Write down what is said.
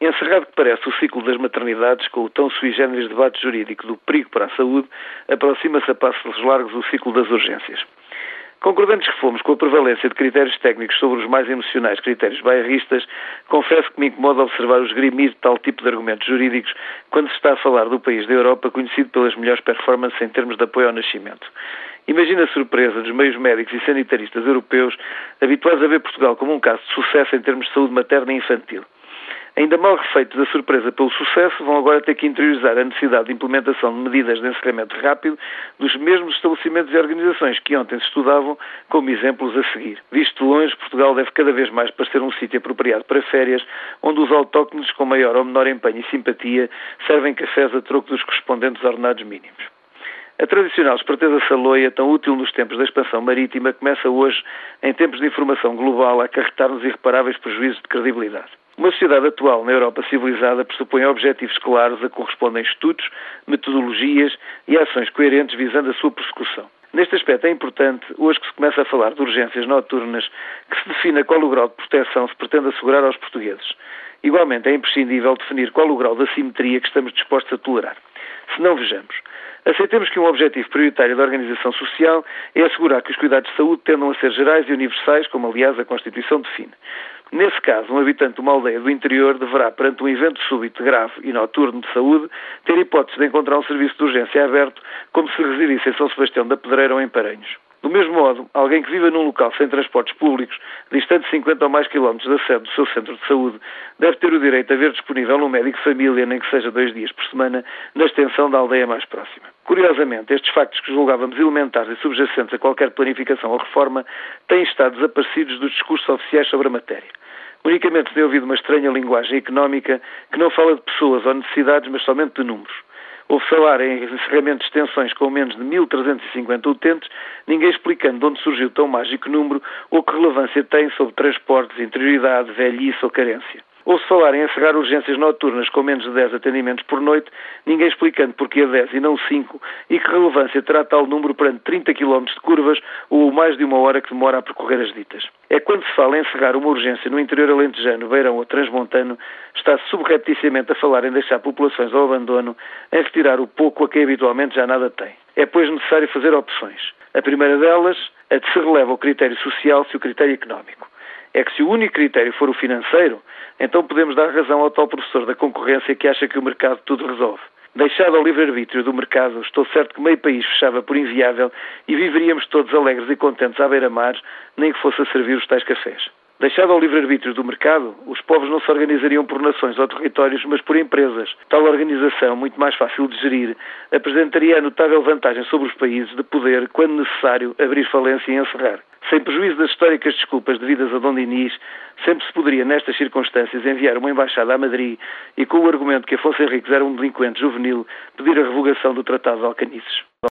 Encerrado que parece o ciclo das maternidades, com o tão sui generis debate jurídico do perigo para a saúde, aproxima-se a passos largos o ciclo das urgências. Concordantes que fomos com a prevalência de critérios técnicos sobre os mais emocionais critérios bairristas, confesso que me incomoda observar os grimir de tal tipo de argumentos jurídicos quando se está a falar do país da Europa conhecido pelas melhores performances em termos de apoio ao nascimento. Imagina a surpresa dos meios médicos e sanitaristas europeus habituados a ver Portugal como um caso de sucesso em termos de saúde materna e infantil. Ainda mal refeitos da surpresa pelo sucesso, vão agora ter que interiorizar a necessidade de implementação de medidas de encerramento rápido dos mesmos estabelecimentos e organizações que ontem se estudavam como exemplos a seguir. Visto de longe, Portugal deve cada vez mais parecer um sítio apropriado para férias, onde os autóctones, com maior ou menor empenho e simpatia, servem cafés a troco dos correspondentes ordenados mínimos. A tradicional esperteza saloia, tão útil nos tempos da expansão marítima, começa hoje, em tempos de informação global, a acarretar-nos irreparáveis prejuízos de credibilidade. Uma sociedade atual na Europa civilizada pressupõe objetivos claros a correspondem estudos, metodologias e ações coerentes visando a sua persecução. Neste aspecto é importante, hoje que se começa a falar de urgências noturnas, que se defina qual o grau de proteção se pretende assegurar aos portugueses. Igualmente é imprescindível definir qual o grau de assimetria que estamos dispostos a tolerar. Se não vejamos, Aceitemos que um objetivo prioritário da organização social é assegurar que os cuidados de saúde tendam a ser gerais e universais, como aliás a Constituição define. Nesse caso, um habitante de uma aldeia do interior deverá, perante um evento súbito, grave e noturno de saúde, ter hipótese de encontrar um serviço de urgência aberto, como se residisse em São Sebastião da Pedreira ou em Paranhos. Do mesmo modo, alguém que viva num local sem transportes públicos, distante de 50 ou mais quilómetros da sede do seu centro de saúde, deve ter o direito a ver disponível um médico de família, nem que seja dois dias por semana, na extensão da aldeia mais próxima. Curiosamente, estes factos que julgávamos elementares e subjacentes a qualquer planificação ou reforma têm estado desaparecidos dos discursos oficiais sobre a matéria. Unicamente se tem ouvido uma estranha linguagem económica que não fala de pessoas ou necessidades, mas somente de números. Houve falar em encerramento de extensões com menos de 1.350 utentes, ninguém explicando de onde surgiu tão mágico número ou que relevância tem sobre transportes, interioridade, velhice ou carência. Ou se falar em encerrar urgências noturnas com menos de 10 atendimentos por noite, ninguém explicando porquê 10 e não 5 e que relevância terá tal número perante 30 km de curvas ou mais de uma hora que demora a percorrer as ditas. É quando se fala em encerrar uma urgência no interior alentejano, beirão ou transmontano, está-se subrepticiamente a falar em deixar populações ao abandono, em retirar o pouco a quem habitualmente já nada tem. É, pois, necessário fazer opções. A primeira delas, a de se releva o critério social se o critério económico é que se o único critério for o financeiro, então podemos dar razão ao tal professor da concorrência que acha que o mercado tudo resolve. Deixado ao livre-arbítrio do mercado, estou certo que meio país fechava por inviável e viveríamos todos alegres e contentes à beira-mar, nem que fosse a servir os tais cafés. Deixado ao livre-arbítrio do mercado, os povos não se organizariam por nações ou territórios, mas por empresas. Tal organização, muito mais fácil de gerir, apresentaria a notável vantagem sobre os países de poder, quando necessário, abrir falência e encerrar. Sem prejuízo das históricas desculpas devidas a Dom Dinis, sempre se poderia, nestas circunstâncias, enviar uma embaixada a Madrid e, com o argumento que Afonso Henriques era um delinquente juvenil, pedir a revogação do Tratado de Alcanices.